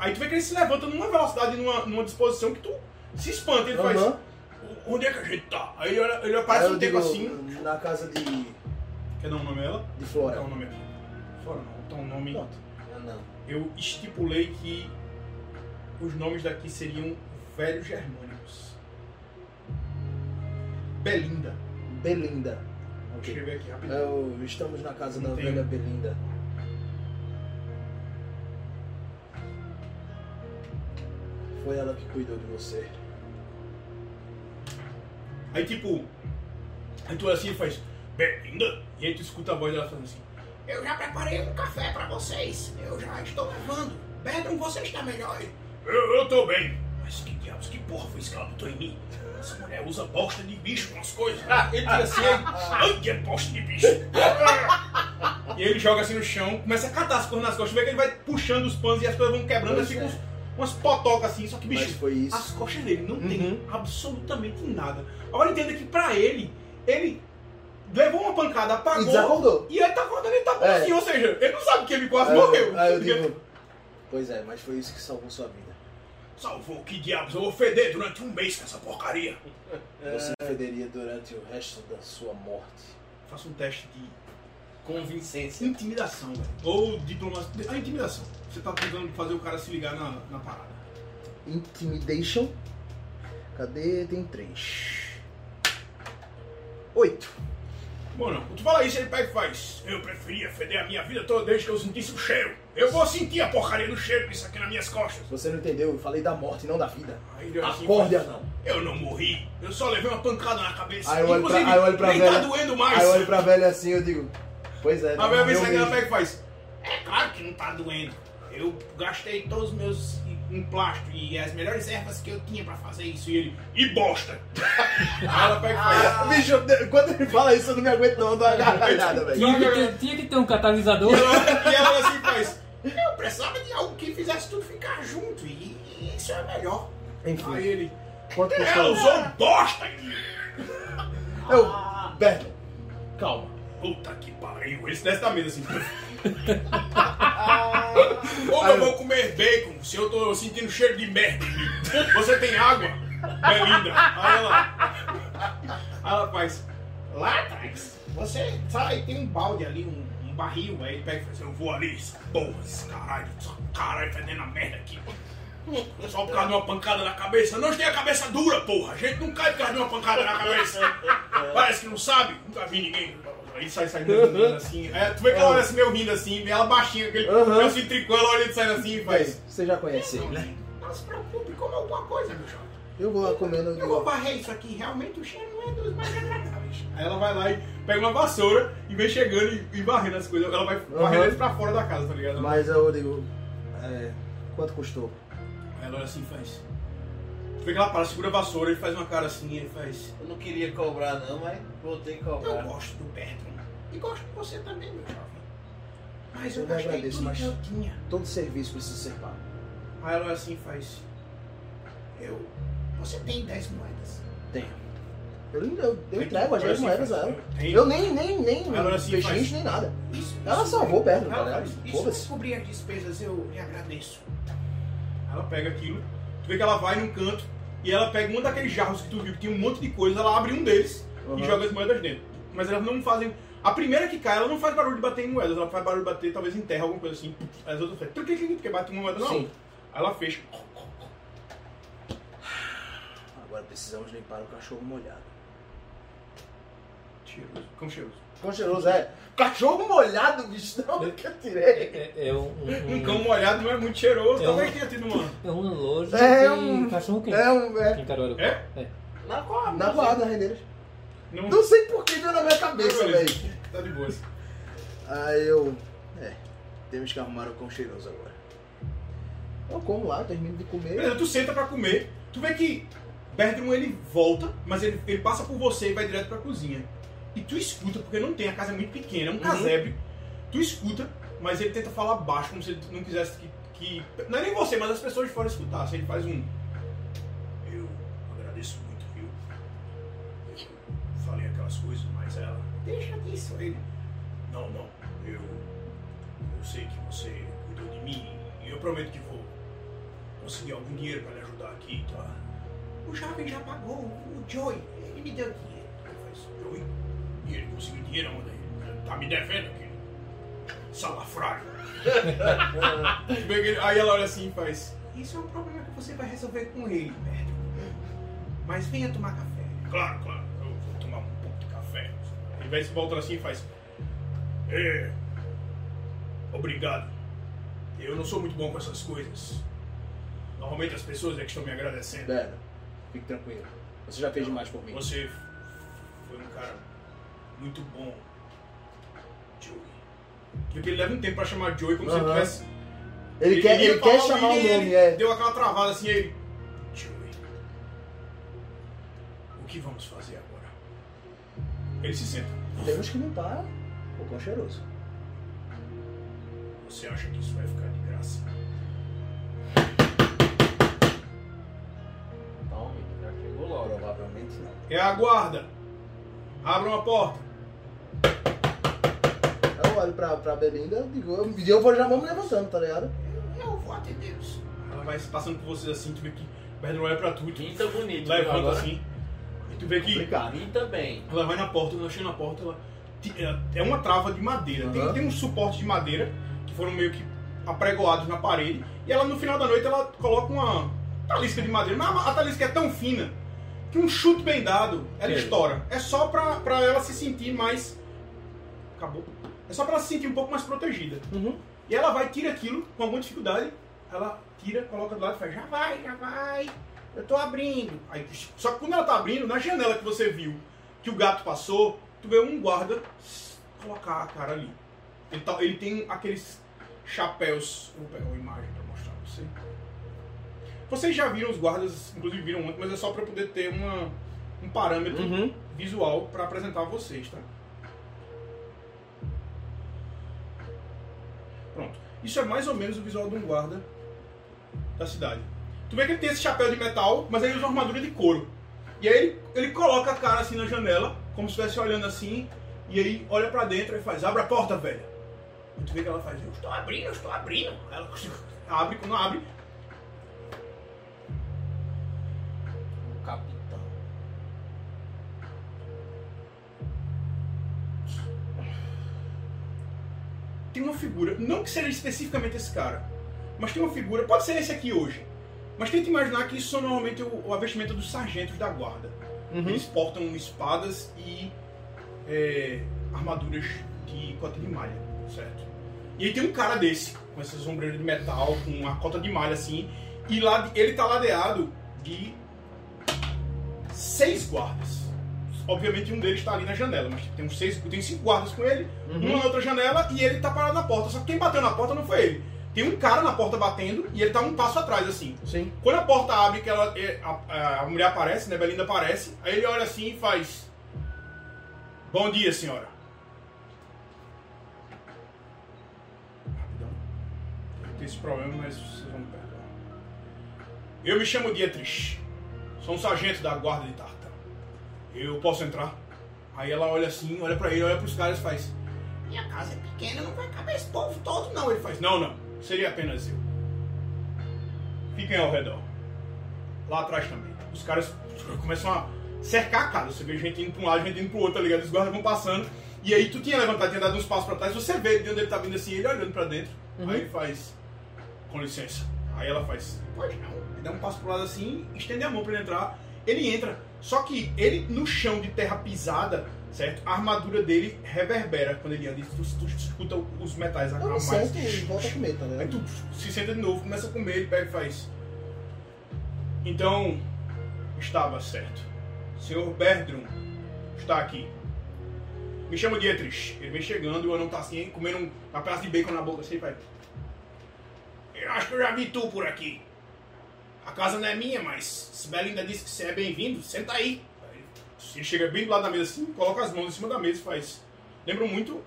Aí tu vê que ele se levanta numa velocidade, numa, numa disposição que tu se espanta. Ele faz, Aham. onde é que a gente tá? Aí ele, ele Aí aparece eu um tempo assim. Na casa de, Quer dar um nome a ela? de Quer Flora. dar um nome. Fora não, então um nome. Pronto. Eu estipulei que os nomes daqui seriam velhos germânicos. Belinda. Belinda. Vou escrever aqui rapidinho. Eu- estamos na casa Não da tem. velha Belinda. Foi ela que cuidou de você. Aí tipo, aí tu assim faz, Belinda? E aí tu escuta a voz dela falando assim, eu já preparei um café pra vocês, eu já estou levando. Bedroom, você está melhor? Eu, eu tô bem. Mas que diabos, que porra foi isso que ela botou em mim? Essa mulher usa bosta de bicho com as coisas. Ah, ele tira assim, ai, que é bosta de bicho. e ele joga assim no chão, começa a catar as coisas nas costas, vê que ele vai puxando os panos e as coisas vão quebrando, Pois fica é. uns, umas potocas assim, só que bicho, Mas foi isso. as costas dele não tem Uhum. absolutamente nada. Agora entenda que pra ele, ele levou uma pancada, E apagou. desacordou. E ele tá acordando, ele tá bom É. assim, ou seja, ele não sabe que ele quase Aí eu- morreu. Aí eu digo, pois é, mas foi isso que salvou sua vida. Salvou, que diabos, eu vou feder durante um mês com essa porcaria. <laughs> Você federia durante o resto da sua morte. Faça um teste de Convincência. intimidação, velho. Ou diplomacia. A intimidação. Você tá tentando fazer o cara se ligar na, na parada. Intimidation. Cadê? Tem três. Oito. Bom, não. Tu fala isso, ele pega e faz. Eu preferia feder a minha vida toda desde que eu sentisse o cheiro. Eu vou sentir a porcaria do cheiro disso aqui nas minhas costas. Você não entendeu? Eu falei da morte, não da vida. Aí assim, Acorde, anão. Eu não morri. Eu só levei uma pancada na cabeça. Aí eu olho pra, Inclusive, aí eu olho pra nem velha. tá doendo mais. Aí eu olho pra velha assim e eu digo, pois é. A velha vem saindo, ela pega e faz. É claro que não tá doendo. Eu gastei todos os meus em plástico e as melhores ervas que eu tinha pra fazer isso. E ele, e bosta. <laughs> Aí ela pega e faz. Ah, bicho, quando ele fala isso eu não me aguento não, eu dou uma gargalhada, velho. Tinha que, ter, tinha que ter um catalisador. E ela, e ela assim e faz. Eu precisava de algo que fizesse tudo ficar junto. E isso é melhor. Aí Enfim, ele. quanto Ela custou? usou bosta em mim. Eu, Berno, calma. Puta que pariu. Ele se desce da mesa assim. <laughs> Como eu vou comer bacon se eu tô sentindo cheiro de merda? Você tem água? Belinda. Aí ela. Aí ela faz. Lá atrás, você sai, tem um balde ali, um, um barril. Aí ele pega e faz. Eu vou ali, porra, esse caralho, essa caralho fedendo a merda aqui. Só por causa de uma pancada na cabeça. Nós tem a cabeça dura, porra. A gente não cai por causa de uma pancada na cabeça. Parece que não sabe. Nunca vi ninguém. Aí sai saindo assim. É, tu vê que ela olha assim meio rindo assim, vê ela baixinha, aquele Aham. meu assim, tricô, ela olha ele saindo assim e faz. Você já conhece ele, né? Não se preocupe, come alguma coisa, meu jovem. Eu vou lá comendo. Eu vou varrer isso aqui, realmente o cheiro não é dos mais agradáveis. Aí ela vai lá e pega uma vassoura e vem chegando e, e varrendo as coisas. Ela vai varrendo eles pra fora da casa, tá ligado? Mas eu digo. É, quanto custou? Aí ela olha assim e faz. Tu vê que ela para, segura a vassoura, ele faz uma cara assim e ele faz. Eu não queria cobrar não, mas vou ter que Eu cobrar. gosto do Bertrand. E gosto de você também, meu jovem. Mas eu, Eu gastei tudo mas- que eu tinha. Todo serviço precisa ser pago. Aí ela assim faz. Eu. Você tem 10 moedas. Tenho. Eu, eu, eu entrego as Olha 10 assim, moedas a ela. tem- Eu nem, nem, nem Ela assim fechei faz- nem nada. Isso, Ela isso- salvou o Bertrand, Ela faz, ligado? Isso Foda-se. vai cobrir as despesas, eu lhe agradeço. Ela pega aquilo, tu vê que ela vai num canto e ela pega um daqueles jarros que tu viu que tinha um monte de coisa, ela abre um deles Uhum. e joga as moedas dentro. Mas elas não fazem. A primeira que cai, ela não faz barulho de bater em moedas, ela faz barulho de bater talvez em terra, alguma coisa assim. Aí as outras fazem. Porque bate uma moeda não. Sim. Aí ela fecha. Agora precisamos limpar o cachorro molhado. Cheiroso. Cão cheiroso. Quão cheiroso é? Cachorro molhado, bicho, não que eu tirei. É, é um, Um um, cão molhado não é muito cheiroso, É talvez um- tenha tido uma. é um loja É um- cachorro quente. É um. É, Em Caruaru. É? Na qual? na guarda, na rendeiras. Não. Não sei por que deu na minha cabeça, velho. Tá de boa. Aí eu. É, temos que arrumar o cão cheiroso agora. Eu como lá, termino de comer. Beleza, tu senta pra comer, tu vê que Bertram ele volta, mas ele, ele passa por você e vai direto pra cozinha. E tu escuta, porque não tem, a casa é muito pequena, é um Uhum. casebre. Tu escuta, mas ele tenta falar baixo, como se ele não quisesse que, que. Não é nem você, mas as pessoas de fora escutassem. Ele faz um. Deixa disso, ele. Não, não, eu. Eu sei que você cuidou de mim e eu prometo que vou conseguir algum dinheiro pra lhe ajudar aqui, tá? O jovem já pagou, o Joey, ele me deu dinheiro. Eu falei, Joey? E ele conseguiu dinheiro aonde? Ele Tá me devendo aquele salafrário. <laughs> Aí ela olha assim e faz, isso é um problema que você vai resolver com ele, Berto. Mas venha tomar café. Claro, claro, eu vou tomar um pouco de café. Ele se voltando assim e faz, é, obrigado. Eu não sou muito bom com essas coisas. Normalmente as pessoas é que estão me agradecendo. Berna, fique tranquilo. Você já fez demais por mim. Você foi um cara muito bom, Joey. Porque ele leva um tempo pra chamar Joey como se ele tivesse. Ele, quer, ia ele quer chamar o e ele nome, é. Deu aquela travada assim aí. Joey. O que vamos fazer agora? Ele se senta. Temos que limpar o cão cheiroso. Você acha que isso vai ficar de graça? Tome, já chegou logo. Provavelmente não. É a guarda. Abra uma porta. Eu olho pra, pra Belinda e digo, eu, eu vou já vamos levantando, tá ligado? Eu vou atendê-los. Ela vai passando por vocês assim, tu vê que Bertrand olha pra tu, tu Pinta bonito. levanta agora? assim. E tu vê que Complicado. Pinta bem. ela vai na porta, quando ela chega na porta, ela. ela- É uma trava de madeira. Tem, Aham. tem uns suportes de madeira que foram meio que apregoados na parede. E ela no final da noite ela coloca uma talisca de madeira. Mas a talisca é tão fina que um chute bem dado, ela Sim. estoura. É só pra, pra ela se sentir mais. Acabou. É só pra ela se sentir um pouco mais protegida. Uhum. E ela vai, tira aquilo com alguma dificuldade. Ela tira, coloca do lado e faz, já vai, já vai. Eu tô abrindo. Aí, só que quando ela tá abrindo, na janela que você viu que o gato passou, tu vê um guarda colocar a cara ali. Ele, tá- ele tem aqueles chapéus. Vou pegar uma imagem pra mostrar pra você. Vocês já viram os guardas, inclusive viram ontem, mas é só pra poder ter uma, um parâmetro Uhum. visual pra apresentar a vocês, tá? Pronto. Isso é mais ou menos o visual de um guarda da cidade. Tu vê que ele tem esse chapéu de metal, mas ele usa uma armadura de couro. E aí ele, ele coloca a cara assim na janela como se estivesse olhando assim, e aí olha pra dentro e faz, abre a porta, velha. E tu vê que ela faz, eu estou abrindo, eu estou abrindo. Ela <laughs> abre, quando abre, O capitão. tem uma figura, não que seja especificamente esse cara, mas tem uma figura, pode ser esse aqui hoje, mas tenta imaginar que isso são normalmente o, o vestimenta dos sargentos da guarda. Uhum. Eles portam espadas e é, armaduras de cota de malha, certo? E aí tem um cara desse, com essa sombreira de metal, com uma cota de malha assim, e lá ele tá ladeado de seis guardas. Obviamente um deles tá ali na janela, mas tem uns seis, tem cinco guardas com ele, uma na outra janela e ele tá parado na porta. Só que quem bateu na porta não foi ele. Tem um cara na porta batendo e ele tá um passo atrás assim. Sim. Quando a porta abre, que ela, é, a, a- a mulher aparece, né? Belinda aparece, aí ele olha assim e faz. Bom dia, senhora. Rapidão. Eu tenho esse problema, mas vocês vão me perdoar. Eu me chamo Dietrich. Sou um sargento da guarda de Tarta. Eu posso entrar? Aí ela olha assim, olha pra ele, olha pros caras e faz. Minha casa é pequena, não vai caber esse povo todo, não. Ele faz. Não, não. Seria apenas eu. Fiquem ao redor. Lá atrás também. Os caras começam a cercar a casa. Você vê gente indo pra um lado, gente indo pro outro, tá ligado? Os guardas vão passando. E aí tu tinha levantado, tinha dado uns passos pra trás. Você vê de onde ele tá vindo assim, ele olhando pra dentro. Aí ele faz. Com licença. Aí ela faz. Pode não. Ele dá um passo pro lado assim, estende a mão pra ele entrar. Ele entra. Só que ele, no chão de terra pisada, certo? A armadura dele reverbera quando ele anda. E tu, tu escuta os metais a Eu me mais. sento e volto a comer, tá Aí tu se senta de novo, começa a comer, ele pega e faz. Então, estava certo. Senhor Berdrum está aqui. Me chamo Dietrich. Ele vem chegando e o anão tá assim, comendo um- uma pedaço de bacon na boca assim, vai. Eu acho que eu já vi tu por aqui. A casa não é minha, mas se Belinda disse que você é bem-vindo, senta aí. Ele chega bem do lado da mesa assim, coloca as mãos em cima da mesa e faz. Lembra muito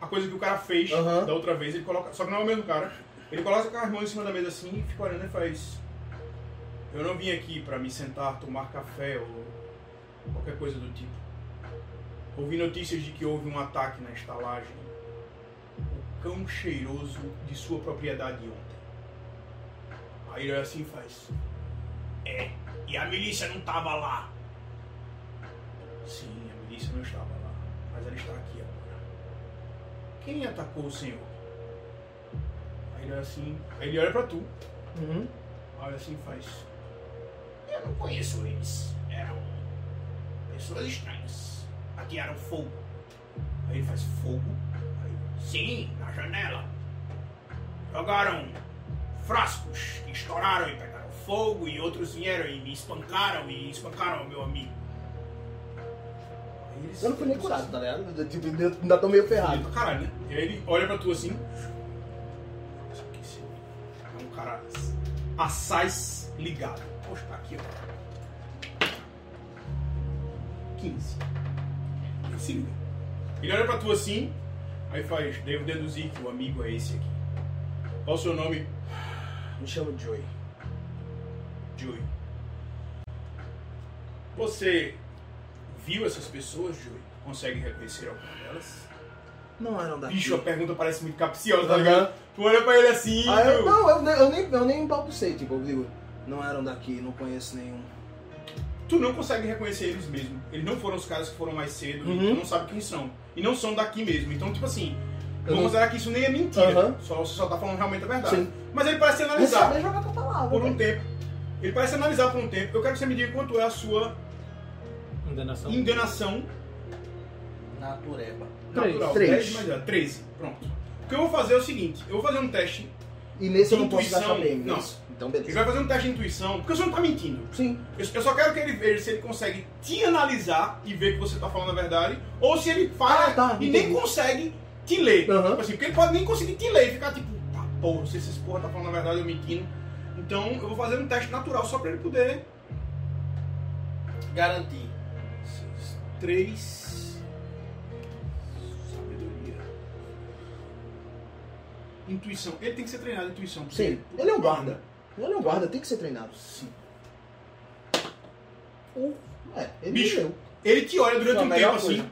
a coisa que o cara fez da outra vez, ele coloca. Só que não é o mesmo cara. Ele coloca as mãos em cima da mesa assim e fica olhando e faz. Eu não vim aqui pra me sentar, tomar café ou qualquer coisa do tipo. Ouvi notícias de que houve um ataque na estalagem. O cão cheiroso de sua propriedade ontem. Aí ele assim faz. É, e a milícia não tava lá. Sim, a milícia não estava lá, mas ela está aqui agora. Quem atacou o senhor? Aí ele olha assim, aí ele olha pra tu, Uhum. olha assim e faz. Eu não conheço eles. Eram pessoas estranhas. Atearam fogo. Aí ele faz fogo. Aí, Sim, na janela. Jogaram frascos que estouraram e pegaram fogo e outros vieram e me espancaram e espancaram o meu amigo. Eu não fui nem curado, tá ligado? Tipo, ainda tô meio ferrado. caralho, né? E aí ele olha pra tu assim. É um cara assaz ligado. Poxa, tá aqui, ó. 15. Ele se liga. Ele olha pra tu assim, aí faz, devo deduzir que o amigo é esse aqui. Qual o seu nome? Me chamo Joey. Joey. Você viu essas pessoas, Joey? Consegue reconhecer alguma delas? Não eram daqui. Bicho, a pergunta parece muito capciosa, tá Aham. ligado? Tu olha pra ele assim, Ah, eu, não, eu, nem- eu nem, eu nem balbucei, tipo, eu digo, não eram daqui, não conheço nenhum. tu não consegue reconhecer eles mesmo. Eles não foram os caras que foram mais cedo, e Uhum. tu não sabe quem são. E não são daqui mesmo. Então, tipo assim, Eu vamos não- considerar que isso nem é mentira. Aham. Só, você só tá falando realmente a verdade. Sim. Mas ele parece analisar jogar palavra. por um velho. tempo. Ele parece analisar por um tempo. Eu quero que você me diga quanto é a sua Enganação. enganação Natureba. Três. natural. Três. 10 mais 10. 13. Pronto. O que eu vou fazer é o seguinte: eu vou fazer um teste. E nesse eu não posso Intuição, gastar bem, não. Então, Ele beleza. vai fazer um teste de intuição, porque você não tá mentindo. Sim. Eu eu só quero que ele veja se ele consegue te analisar e ver que você tá falando a verdade, ou se ele faz Ah, tá, e entendi. nem consegue te ler. Aham. Tipo assim, porque ele pode nem conseguir te ler e ficar tipo, tá, porra, não sei se esse porra tá falando a verdade ou mentindo. Então eu vou fazer um teste natural só pra ele poder. Garantir. Seis, Três. Sabedoria. Intuição. Ele tem que ser treinado intuição. porque Sim. Ele é um guarda. Ele é um guarda, tem que ser treinado. Sim. É, ele Bicho. viveu. Ele te olha durante a um tempo assim. coisa.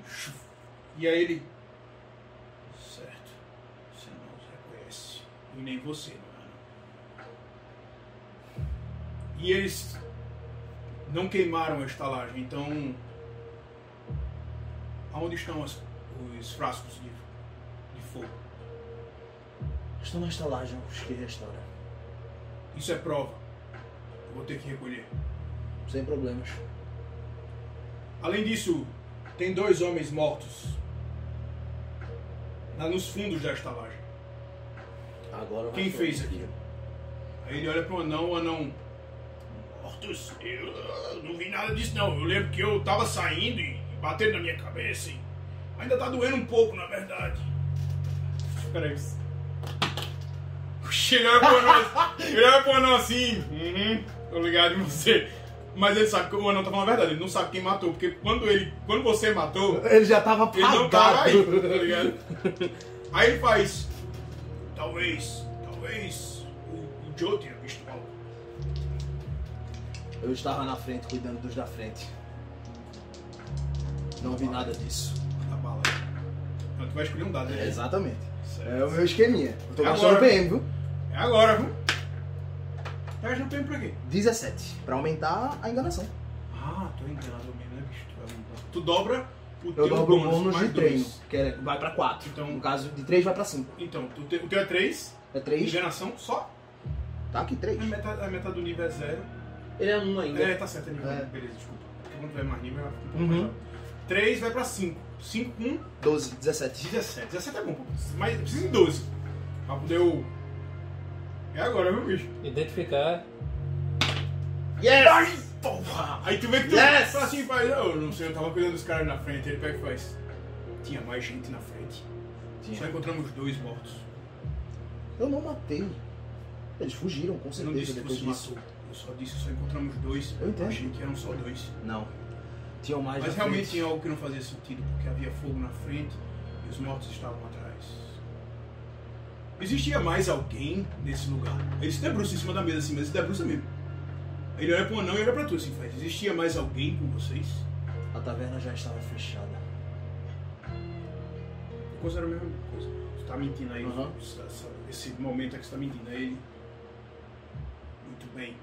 E aí ele. Certo. Você não os reconhece. E nem você, mano. E eles não queimaram a estalagem, então. Aonde estão as- os frascos de, de fogo? Estou na estalagem, os que restaura. Isso é prova. Eu vou ter que recolher. Sem problemas. Além disso, tem dois homens mortos lá nos fundos da estalagem. Agora Quem fez aqui? dia. Aí ele olha pro anão, o anão. Mortos? Eu não vi nada disso não. Eu lembro que eu tava saindo e batendo na minha cabeça e ainda tá doendo um pouco, na verdade. Peraí. Ele olha pro anão, ele olha pro anão assim. Uhum, tô ligado em você. Mas ele sabe que o anão tá falando a verdade, ele não sabe quem matou, porque quando ele. Quando você matou, Ele já tava ele não tava apagado. aí, tá ligado? Aí ele faz. Talvez, talvez o, o Joe tenha visto algo. Eu estava na frente, cuidando dos da frente. Não vi nada disso. Da bala. Não, tu vai escolher um dado, né? Exatamente. Certo. É o meu esqueminha. Eu tô É gastando agora. PM, viu? É agora, viu? Tá gastando tempo pra quê? 17. Pra aumentar a enganação. Ah, tô enganado mesmo, né, bicho? Tu, vai aumentar. tu dobra o Eu teu dobro o bônus, bônus de treino, dois. que é- vai pra 4. Então- no caso de 3 vai pra 5. Então, o teu é 3, É 3, enganação só. tá aqui 3. A metade, a metade do nível é 0. Ele é um ainda. É, tá certo, é nível É. Beleza, desculpa. Porque Quando tiver mais nível, vai ficar um Uhum. pouco mais 3 vai pra 5. 5 com 12, 17. 17. 17 é bom, pô. Mas precisa de 12. Pra poder o. É agora, viu, bicho? Identificar. Yes! Ai, porra! Aí tu vê que tu Yes! fala assim, faz, eu não sei, eu tava cuidando dos caras na frente, ele pega e faz. Tinha mais gente na frente. Só encontramos dois mortos. Eu não matei. Eles fugiram, com Você não disse certeza, que você matou. Eu só disse que só encontramos dois. Eu entendo. Achei que eram só dois. Não. Tinham mais Mas realmente frente. tinha algo que não fazia sentido, porque havia fogo na frente e os mortos estavam atrás. Existia mais alguém nesse lugar? Ele se debruça em cima da mesa assim, mas se debruça mesmo. Ele olha pro anão e olha pra tu assim, faz. Existia mais alguém com vocês? A taverna já estava fechada. Eu considero a mesma coisa. Você tá mentindo aí. Essa- esse momento é que você tá mentindo a ele. Muito bem.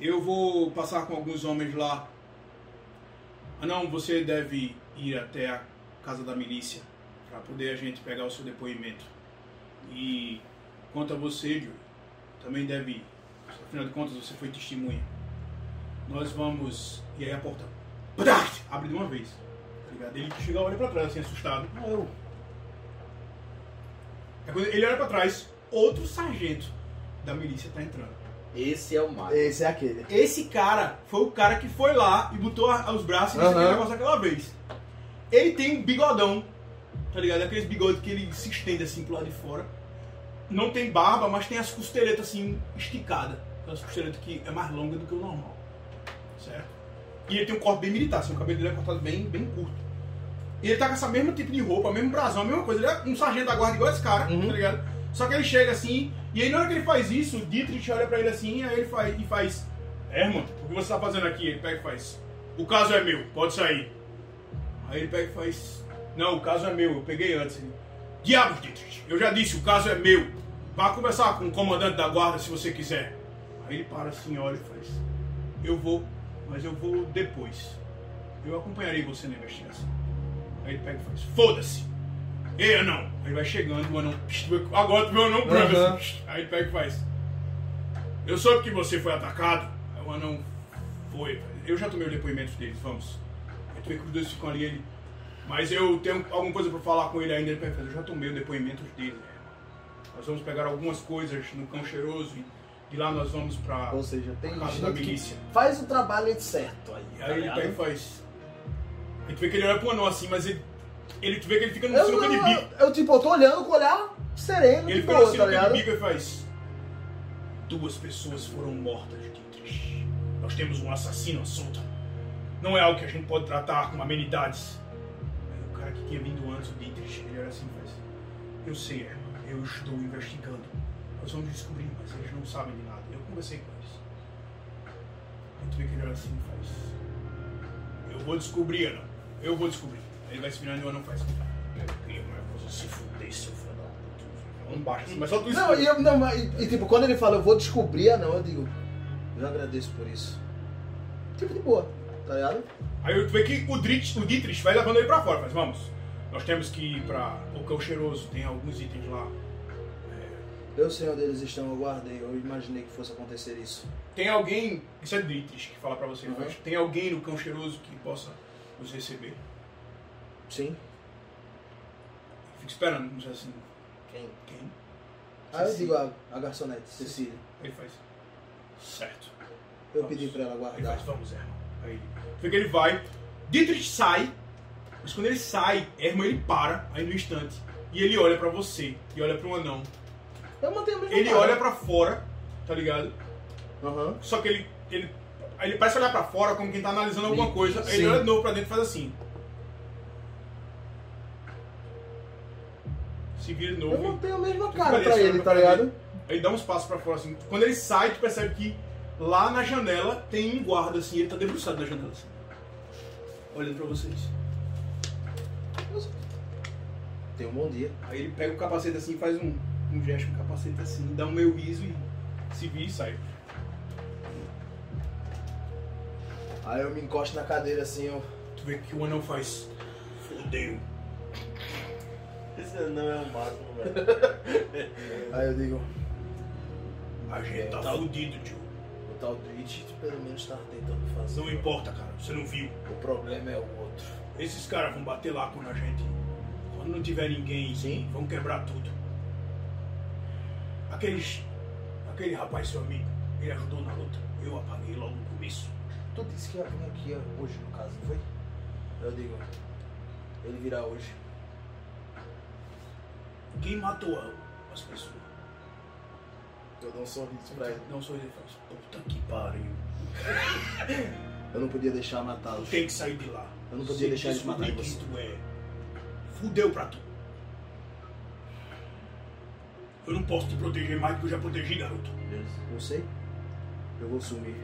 Eu vou passar com alguns homens lá. Ah não, você deve ir até a casa da milícia para poder a gente pegar o seu depoimento. E quanto a você, Joe, também deve ir. Afinal de contas, você foi testemunha. Nós vamos. E aí a porta. Abre de uma vez. Tá ligado? Ele chega olha pra trás assim, assustado. Ah, eu. É quando ele olha pra trás, outro sargento da milícia tá entrando. Esse é o Mario. Esse é aquele. Esse cara foi o cara que foi lá e botou a- os braços e disse Aham. aquele negócio aquela vez. Ele tem um bigodão, tá ligado? Aqueles bigodes que ele se estende assim pro lado de fora. Não tem barba, mas tem as costeletas assim esticadas. Aquelas costeletas que é mais longa do que o normal. Certo? E ele tem um corte bem militar, assim, o cabelo dele é cortado bem, bem curto. E ele tá com essa mesma tipo de roupa, mesmo brasão, a mesma coisa. Ele é um sargento da guarda igual esse cara, Uhum. tá ligado? Só que ele chega assim, e aí na hora que ele faz isso, o Dietrich olha pra ele assim, aí ele faz, e faz, irmão, o que você tá fazendo aqui? Ele pega e faz, o caso é meu, pode sair. Aí ele pega e faz, não, o caso é meu, eu peguei antes. Ele, Diabos, Dietrich, eu já disse, o caso é meu. Vá conversar com o comandante da guarda se você quiser. Aí ele para assim, olha e faz, eu vou, mas eu vou depois. Eu acompanharei você na investigação. Aí ele pega e faz, foda-se. Ei, anão! Aí ele vai chegando, o anão. Agora tu vê o anão branco Aham. assim. Aí ele pega e faz. Eu soube que você foi atacado. Aí o anão foi. Eu já tomei o depoimento deles, vamos. Aí tu vê que os dois ficam ali, ele. Mas eu tenho alguma coisa pra falar com ele ainda. Ele pega e faz, eu já tomei o depoimento dele. né? Nós vamos pegar algumas coisas no cão cheiroso e de lá nós vamos pra Ou seja, tem casa da milícia. faz o trabalho certo aí. E tá aí ele pega e faz. Aí tu vê que ele olha pro anão assim, mas ele. Ele tu vê que ele fica no Eu, sinuca de bico. eu, tipo, eu tô olhando com o olhar sereno Ele fica no boa, tá sinuca ligado? de bico e faz. Duas pessoas foram mortas, Dietrich. Nós temos um assassino à solta. Não é algo que a gente pode tratar com amenidades. Aí o cara que tinha vindo antes, o Dietrich, ele olha assim faz. Eu sei, Herman, eu estou investigando. Nós vamos descobrir, mas eles não sabem de nada. Eu conversei com eles. Aí tu vê que ele olha assim faz. Eu vou descobrir, Ana. Eu vou descobrir. Ele vai se virando e o anão faz. Se fuder, seu filho da puta. Não baixa mas só tu Não, e, eu, não mas- e, tipo, quando ele fala, eu vou descobrir, não, eu digo, eu agradeço por isso. Tipo, de boa, tá ligado? Aí tu vê que o Dietrich, o Dietrich vai levando ele pra fora, mas vamos. Nós temos que ir pra o cão cheiroso, tem alguns itens lá. Eu sei onde eles estão, eu guardei, eu imaginei que fosse acontecer isso. Tem alguém, isso é Dietrich que fala pra você, Uhum. mas tem alguém no cão cheiroso que possa nos receber. Sim. Fica esperando, não sei assim, Quem? quem? Ah, eu digo a, a garçonete, Cecília. Ele faz. Certo. Eu Vamos. pedi pra ela Ele guardar. faz, vamos, Herman. Aí ele. Que ele vai. Dietrich sai, mas quando ele sai, Herman ele para aí no instante. E ele olha pra você, e olha pro anão. Eu mantenho a mesma Ele cara. olha pra fora, tá ligado? Aham. Só que ele, ele, aí ele parece olhar pra fora como quem tá analisando alguma coisa. Aí Sim. ele olha de novo pra dentro e faz assim. Se vira de Eu novo. mantenho a mesma Tu cara pra ele, pra tá ligado? Ele dá uns passos pra fora assim. Quando ele sai, tu percebe que lá na janela tem um guarda assim. Ele tá debruçado na janela assim. Olhando pra vocês. Tenha um bom dia. Aí ele pega o capacete assim e faz um, um gesto com o capacete assim. Dá um meio riso e se vira e sai. Aí eu me encosto na cadeira assim, eu. Tu vê que o anão faz. Fodeu. Esse não é o máximo, velho. <laughs> Aí eu digo, A gente tá Tá. fudido, tio. o tal Twitch pelo menos tava tentando fazer. Não importa, cara. Você não viu. O problema é o outro. Esses caras vão bater lá quando a gente. Quando não tiver ninguém, Sim. vão quebrar tudo. Aqueles. Aquele rapaz, seu amigo, ele ajudou na luta. Eu apaguei logo no começo. Tu disse que ia vir aqui hoje, no caso, não foi? Eu digo, ele virá hoje. Quem matou as pessoas? Eu dou um sorriso pra ele. Não sou ele, faz. Puta que pariu. <laughs> Eu não podia deixar matá-los. Tem que sair de lá. Eu não podia Você deixar eles matarem você. tu é. Fudeu pra tu. Eu não posso te proteger mais do que eu já protegi, garoto. Eu sei. Eu vou sumir.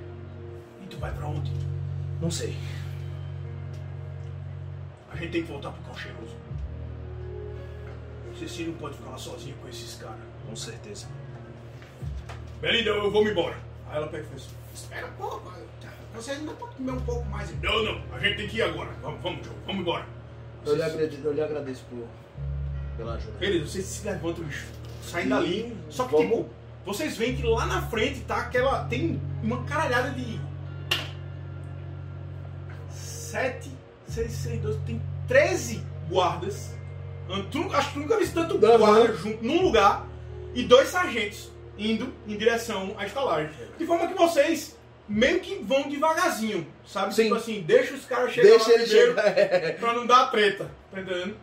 E tu vai pra onde? Não sei. A gente tem que voltar pro cão Ceci não pode ficar lá sozinha com esses caras. Com certeza. Belinda, eu vou me embora. Aí ela pega e faz. Espera um pouco. Você ainda pode comer um pouco mais. Não, não. A gente tem que ir agora. Vamos, vamos, Joe. Vamos embora. Eu lhe, agradeço, eu lhe agradeço por, pela ajuda. Beleza, vocês se levantam, bicho. Saem dali. Só que, Vamos- tipo, vocês veem que lá na frente tá aquela. Tem uma caralhada de. 7, 6, 6, 12. Tem 13 guardas. Tu, acho que tu nunca vi tanto Aham. guarda junto num lugar. E dois sargentos indo em direção à estalagem. De forma que vocês meio que vão devagarzinho, sabe? Sim. Tipo assim, deixa os caras chegarem Deixa lá primeiro chegar. pra não dar treta. Tá entendendo?